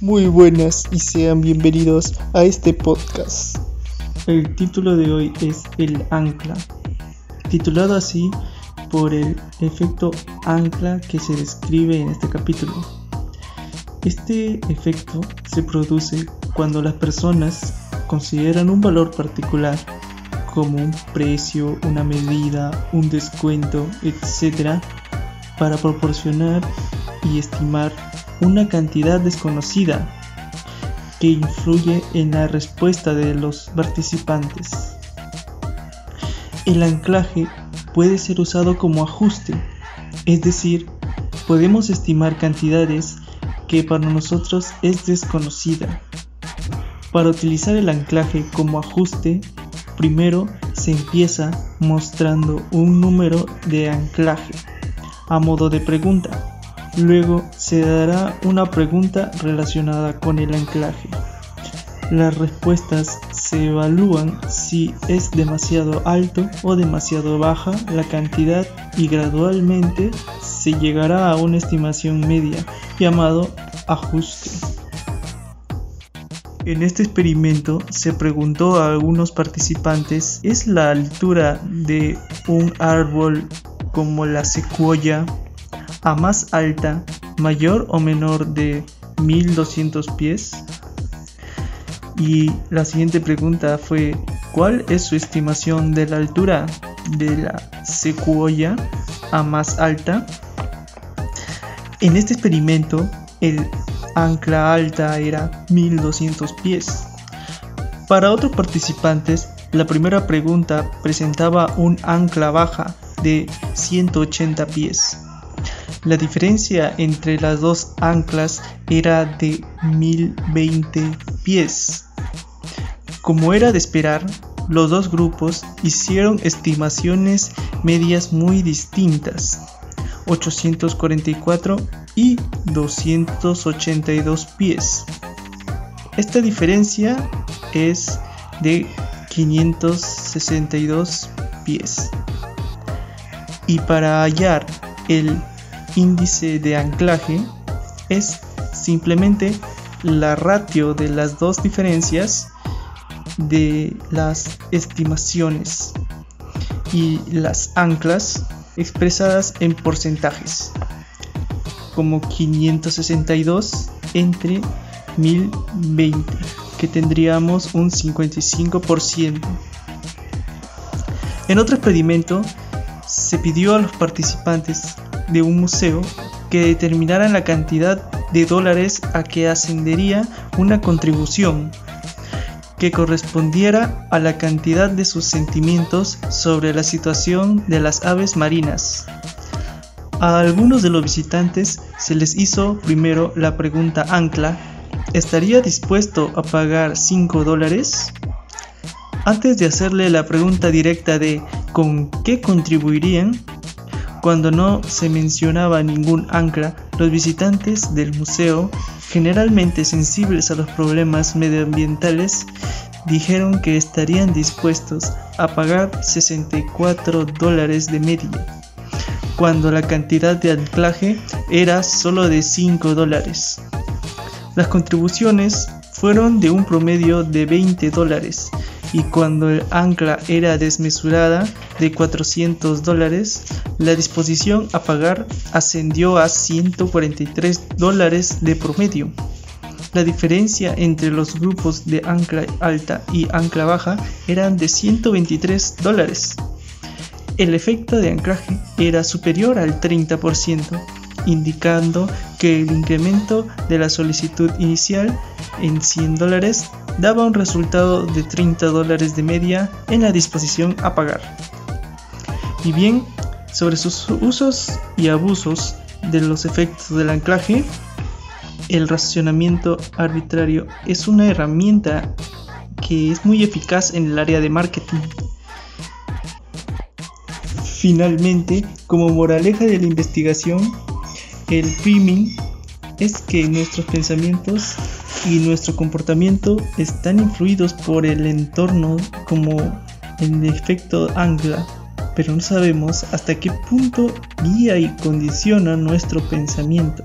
Muy buenas y sean bienvenidos a este podcast. El título de hoy es El ancla, titulado así por el efecto ancla que se describe en este capítulo. Este efecto se produce cuando las personas consideran un valor particular como un precio, una medida, un descuento, etc., para proporcionar y estimar una cantidad desconocida que influye en la respuesta de los participantes. El anclaje puede ser usado como ajuste, es decir, podemos estimar cantidades que para nosotros es desconocida. Para utilizar el anclaje como ajuste, primero se empieza mostrando un número de anclaje a modo de pregunta Luego se dará una pregunta relacionada con el anclaje. Las respuestas se evalúan si es demasiado alto o demasiado baja la cantidad y gradualmente se llegará a una estimación media llamado ajuste. En este experimento se preguntó a algunos participantes ¿es la altura de un árbol como la secuoya a más alta, mayor o menor de 1200 pies? Y la siguiente pregunta fue, ¿cuál es su estimación de la altura de la secuoya a más alta? En este experimento, el ancla alta era 1200 pies. Para otros participantes, la primera pregunta presentaba un ancla baja de 180 pies. La diferencia entre las dos anclas era de 1020 pies. Como era de esperar, los dos grupos hicieron estimaciones medias muy distintas, 844 y 282 pies. Esta diferencia es de 562 pies. Y para hallar el índice de anclaje es simplemente la ratio de las dos diferencias de las estimaciones y las anclas expresadas en porcentajes como 562 entre 1020 que tendríamos un 55% en otro experimento se pidió a los participantes de un museo que determinaran la cantidad de dólares a que ascendería una contribución que correspondiera a la cantidad de sus sentimientos sobre la situación de las aves marinas. A algunos de los visitantes se les hizo primero la pregunta ancla, ¿estaría dispuesto a pagar 5 dólares? Antes de hacerle la pregunta directa de ¿con qué contribuirían? Cuando no se mencionaba ningún ancla, los visitantes del museo, generalmente sensibles a los problemas medioambientales, dijeron que estarían dispuestos a pagar 64 dólares de media, cuando la cantidad de anclaje era solo de 5 dólares. Las contribuciones fueron de un promedio de 20 dólares y cuando el ancla era desmesurada de 400 dólares, la disposición a pagar ascendió a 143 dólares de promedio. La diferencia entre los grupos de ancla alta y ancla baja eran de 123 dólares. El efecto de anclaje era superior al 30%, indicando que el incremento de la solicitud inicial en 100 dólares daba un resultado de 30 dólares de media en la disposición a pagar. Y bien, sobre sus usos y abusos de los efectos del anclaje, el racionamiento arbitrario es una herramienta que es muy eficaz en el área de marketing. Finalmente, como moraleja de la investigación, el priming es que nuestros pensamientos y nuestro comportamiento están influidos por el entorno como el efecto ancla, pero no sabemos hasta qué punto guía y condiciona nuestro pensamiento.